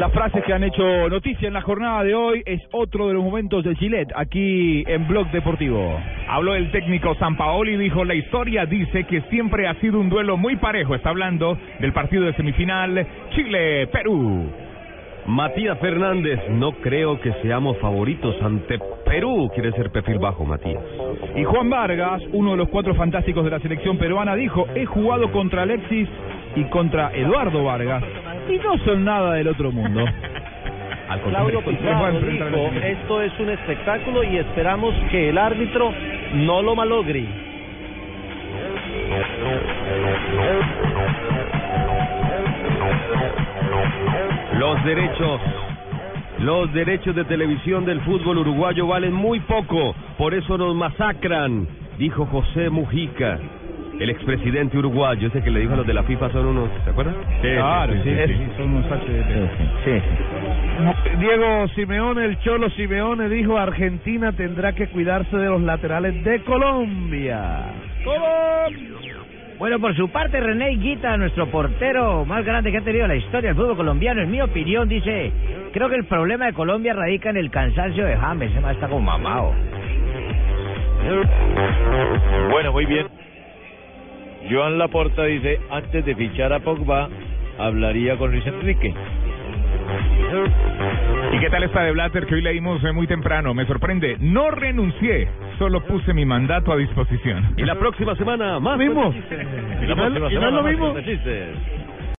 Las frases que han hecho noticia en la jornada de hoy es otro de los momentos de Gillette aquí en Blog Deportivo. Habló el técnico Sampaoli y dijo, la historia dice que siempre ha sido un duelo muy parejo. Está hablando del partido de semifinal Chile-Perú. Matías Fernández, no creo que seamos favoritos ante Perú. Quiere ser perfil bajo, Matías. Y Juan Vargas, uno de los cuatro fantásticos de la selección peruana, dijo, he jugado contra Alexis y contra Eduardo Vargas y no son nada del otro mundo. Claudio Pizarro dijo, esto es un espectáculo y esperamos que el árbitro no lo malogre. Los derechos, los derechos de televisión del fútbol uruguayo valen muy poco, por eso nos masacran, dijo José Mujica. El expresidente uruguayo, ese que le dijo a los de la FIFA son unos, ¿se acuerdan? Claro, sí, sí, sí, son unos Sí. Diego Simeone, el Cholo Simeone dijo Argentina tendrá que cuidarse de los laterales de Colombia. Bueno, por su parte, René Guita, nuestro portero más grande que ha tenido la historia del fútbol colombiano, en mi opinión, dice, creo que el problema de Colombia radica en el cansancio de James, ese más está como mamado. Bueno, muy bien. Joan Laporta dice, antes de fichar a Pogba, hablaría con Luis Enrique. ¿Y qué tal esta de Blatter que hoy leímos eh, muy temprano? Me sorprende. No renuncié, solo puse mi mandato a disposición. Y la próxima semana, más Mismo. chistes. Y la ¿Y no es- próxima y no es semana lo más mismo?